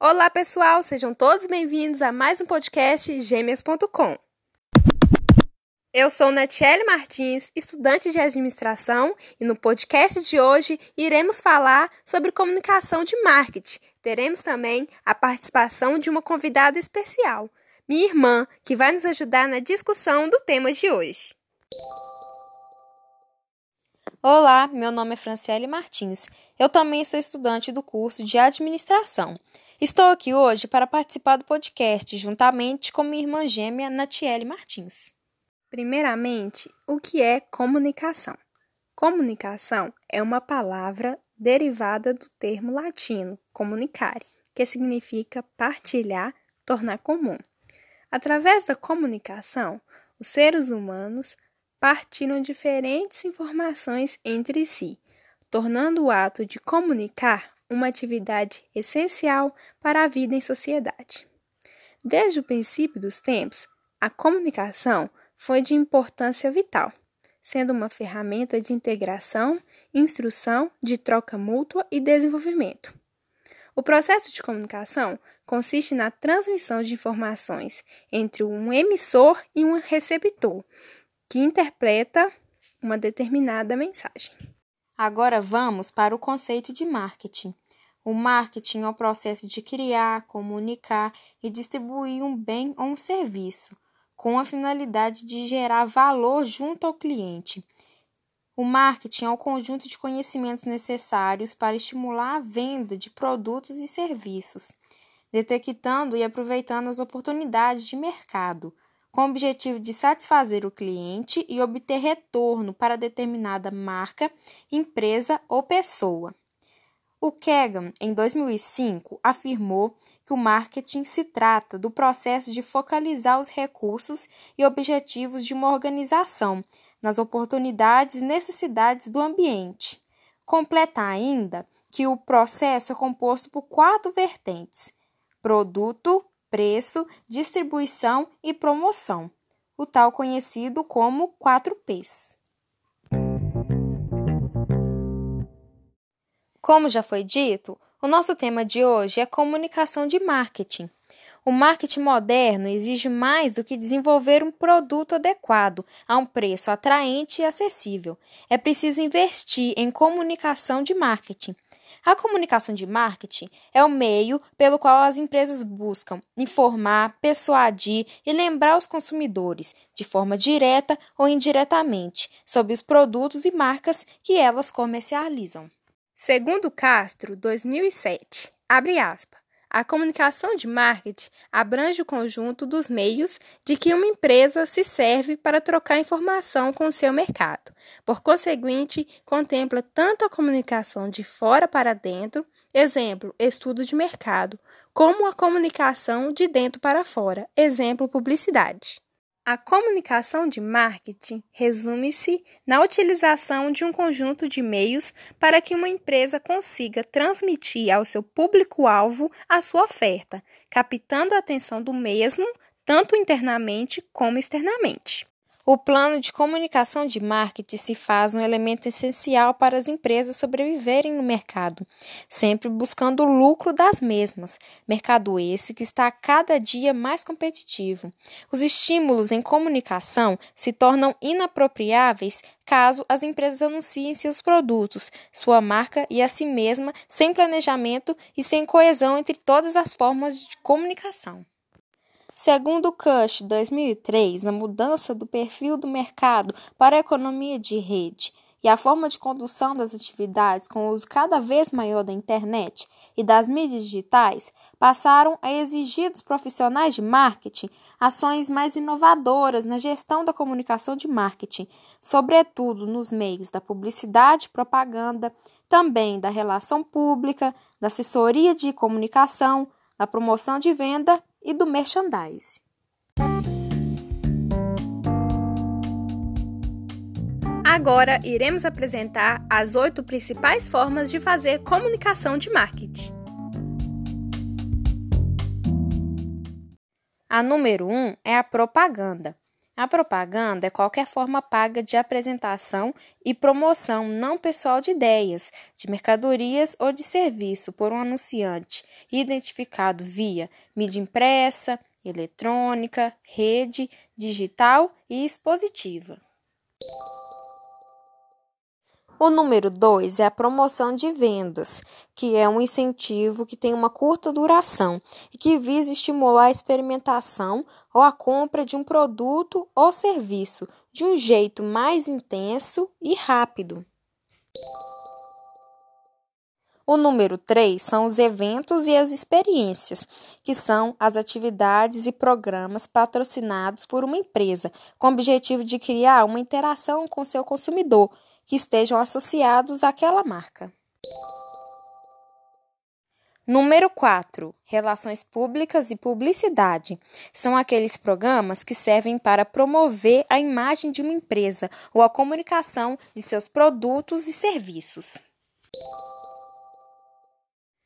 Olá, pessoal, sejam todos bem-vindos a mais um podcast Gêmeas.com. Eu sou Natiele Martins, estudante de administração, e no podcast de hoje iremos falar sobre comunicação de marketing. Teremos também a participação de uma convidada especial, minha irmã, que vai nos ajudar na discussão do tema de hoje. Olá, meu nome é Franciele Martins. Eu também sou estudante do curso de administração. Estou aqui hoje para participar do podcast juntamente com minha irmã gêmea Natiele Martins. Primeiramente, o que é comunicação? Comunicação é uma palavra derivada do termo latino comunicare, que significa partilhar, tornar comum. Através da comunicação, os seres humanos partilham diferentes informações entre si, tornando o ato de comunicar uma atividade essencial para a vida em sociedade. Desde o princípio dos tempos, a comunicação foi de importância vital, sendo uma ferramenta de integração, instrução, de troca mútua e desenvolvimento. O processo de comunicação consiste na transmissão de informações entre um emissor e um receptor, que interpreta uma determinada mensagem. Agora vamos para o conceito de marketing. O marketing é o processo de criar, comunicar e distribuir um bem ou um serviço, com a finalidade de gerar valor junto ao cliente. O marketing é o conjunto de conhecimentos necessários para estimular a venda de produtos e serviços, detectando e aproveitando as oportunidades de mercado com o objetivo de satisfazer o cliente e obter retorno para determinada marca, empresa ou pessoa. O Kagan, em 2005, afirmou que o marketing se trata do processo de focalizar os recursos e objetivos de uma organização nas oportunidades e necessidades do ambiente. Completa ainda que o processo é composto por quatro vertentes: produto, preço, distribuição e promoção, o tal conhecido como 4Ps. Como já foi dito, o nosso tema de hoje é comunicação de marketing. O marketing moderno exige mais do que desenvolver um produto adequado a um preço atraente e acessível. É preciso investir em comunicação de marketing. A comunicação de marketing é o meio pelo qual as empresas buscam informar, persuadir e lembrar os consumidores, de forma direta ou indiretamente, sobre os produtos e marcas que elas comercializam. Segundo Castro, 2007, abre aspas. A comunicação de marketing abrange o conjunto dos meios de que uma empresa se serve para trocar informação com o seu mercado. Por conseguinte, contempla tanto a comunicação de fora para dentro, exemplo, estudo de mercado, como a comunicação de dentro para fora, exemplo, publicidade. A comunicação de marketing resume-se na utilização de um conjunto de meios para que uma empresa consiga transmitir ao seu público-alvo a sua oferta, captando a atenção do mesmo tanto internamente como externamente. O plano de comunicação de marketing se faz um elemento essencial para as empresas sobreviverem no mercado, sempre buscando o lucro das mesmas, mercado esse que está cada dia mais competitivo. Os estímulos em comunicação se tornam inapropriáveis caso as empresas anunciem seus produtos, sua marca e a si mesma sem planejamento e sem coesão entre todas as formas de comunicação. Segundo Cush 2003, a mudança do perfil do mercado para a economia de rede e a forma de condução das atividades com o uso cada vez maior da internet e das mídias digitais passaram a exigir dos profissionais de marketing ações mais inovadoras na gestão da comunicação de marketing, sobretudo nos meios da publicidade e propaganda, também da relação pública, da assessoria de comunicação, da promoção de venda e do merchandise. Agora iremos apresentar as oito principais formas de fazer comunicação de marketing. A número um é a propaganda. A propaganda é qualquer forma paga de apresentação e promoção não pessoal de ideias, de mercadorias ou de serviço por um anunciante, identificado via mídia impressa, eletrônica, rede, digital e expositiva. O número 2 é a promoção de vendas, que é um incentivo que tem uma curta duração e que visa estimular a experimentação ou a compra de um produto ou serviço de um jeito mais intenso e rápido. O número 3 são os eventos e as experiências, que são as atividades e programas patrocinados por uma empresa, com o objetivo de criar uma interação com seu consumidor que estejam associados àquela marca. Número 4. Relações públicas e publicidade. São aqueles programas que servem para promover a imagem de uma empresa ou a comunicação de seus produtos e serviços.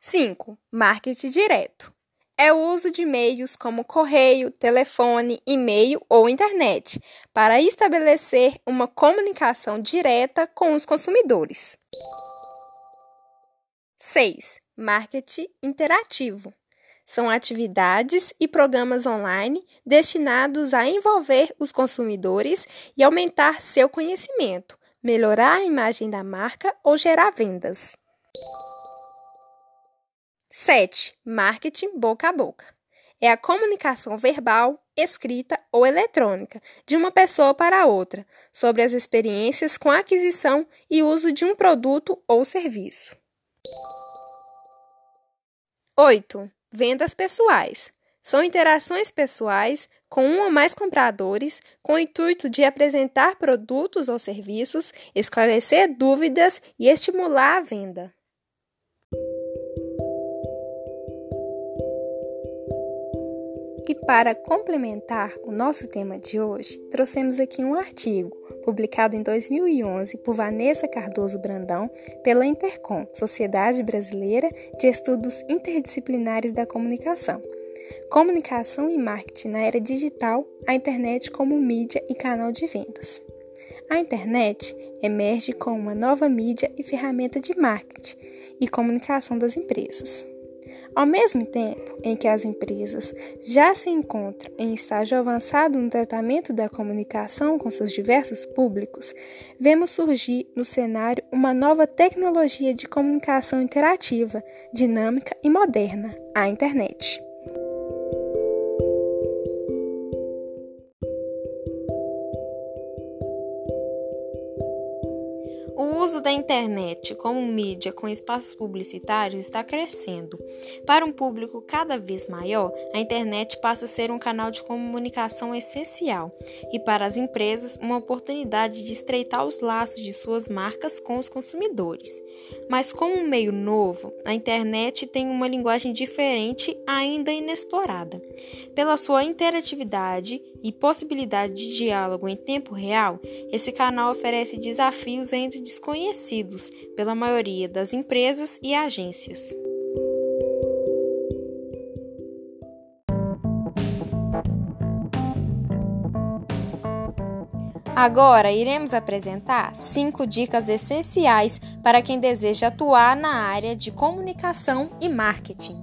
5. Marketing direto é o uso de meios como correio, telefone, e-mail ou internet para estabelecer uma comunicação direta com os consumidores. 6. Marketing interativo. São atividades e programas online destinados a envolver os consumidores e aumentar seu conhecimento, melhorar a imagem da marca ou gerar vendas. 7. Marketing boca a boca. É a comunicação verbal, escrita ou eletrônica de uma pessoa para outra sobre as experiências com a aquisição e uso de um produto ou serviço. 8. Vendas pessoais. São interações pessoais com um ou mais compradores com o intuito de apresentar produtos ou serviços, esclarecer dúvidas e estimular a venda. E para complementar o nosso tema de hoje, trouxemos aqui um artigo publicado em 2011 por Vanessa Cardoso Brandão pela Intercom, Sociedade Brasileira de Estudos Interdisciplinares da Comunicação. Comunicação e marketing na era digital, a internet como mídia e canal de vendas. A internet emerge como uma nova mídia e ferramenta de marketing e comunicação das empresas. Ao mesmo tempo em que as empresas já se encontram em estágio avançado no tratamento da comunicação com seus diversos públicos, vemos surgir no cenário uma nova tecnologia de comunicação interativa, dinâmica e moderna, a internet. Da internet como mídia com espaços publicitários está crescendo. Para um público cada vez maior, a internet passa a ser um canal de comunicação essencial e, para as empresas, uma oportunidade de estreitar os laços de suas marcas com os consumidores. Mas, como um meio novo, a internet tem uma linguagem diferente, ainda inexplorada. Pela sua interatividade e possibilidade de diálogo em tempo real, esse canal oferece desafios ainda desconhecidos pela maioria das empresas e agências. Agora iremos apresentar cinco dicas essenciais para quem deseja atuar na área de comunicação e marketing.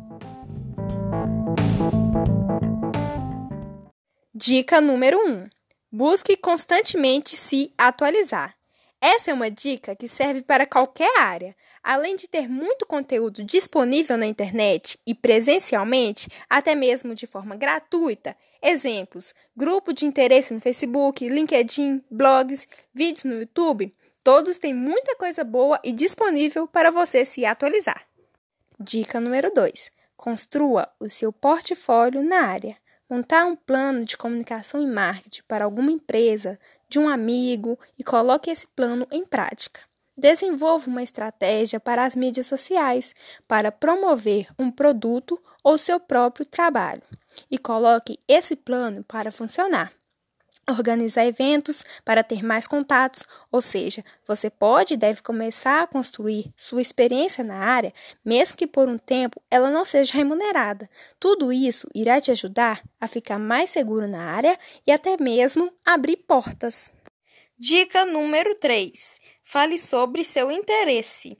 Dica número 1: um, Busque constantemente se atualizar. Essa é uma dica que serve para qualquer área. Além de ter muito conteúdo disponível na internet e presencialmente, até mesmo de forma gratuita, exemplos: grupo de interesse no Facebook, LinkedIn, blogs, vídeos no YouTube, todos têm muita coisa boa e disponível para você se atualizar. Dica número 2: Construa o seu portfólio na área. Montar um plano de comunicação e marketing para alguma empresa, de um amigo e coloque esse plano em prática. Desenvolva uma estratégia para as mídias sociais para promover um produto ou seu próprio trabalho e coloque esse plano para funcionar. Organizar eventos para ter mais contatos, ou seja, você pode e deve começar a construir sua experiência na área, mesmo que por um tempo ela não seja remunerada. Tudo isso irá te ajudar a ficar mais seguro na área e até mesmo abrir portas. Dica número 3: fale sobre seu interesse.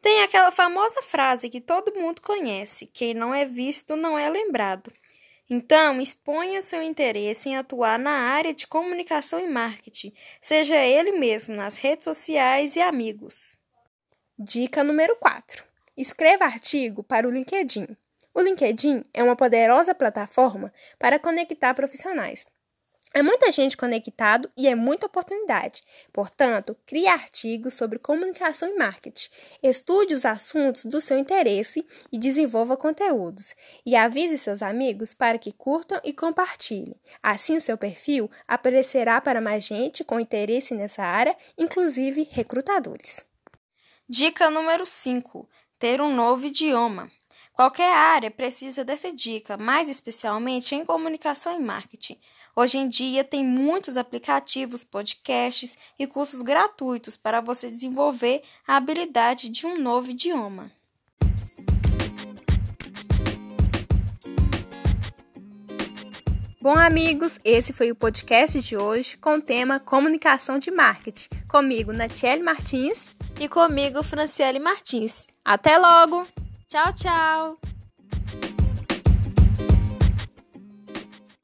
Tem aquela famosa frase que todo mundo conhece: quem não é visto não é lembrado. Então, exponha seu interesse em atuar na área de comunicação e marketing, seja ele mesmo nas redes sociais e amigos. Dica número 4: escreva artigo para o LinkedIn. O LinkedIn é uma poderosa plataforma para conectar profissionais. É muita gente conectado e é muita oportunidade. Portanto, crie artigos sobre comunicação e marketing. Estude os assuntos do seu interesse e desenvolva conteúdos. E avise seus amigos para que curtam e compartilhem. Assim, o seu perfil aparecerá para mais gente com interesse nessa área, inclusive recrutadores. Dica número 5: ter um novo idioma. Qualquer área precisa dessa dica, mais especialmente em comunicação e marketing. Hoje em dia, tem muitos aplicativos, podcasts e cursos gratuitos para você desenvolver a habilidade de um novo idioma. Bom, amigos, esse foi o podcast de hoje com o tema Comunicação de Marketing. Comigo, Natiele Martins. E comigo, Franciele Martins. Até logo! Tchau, tchau!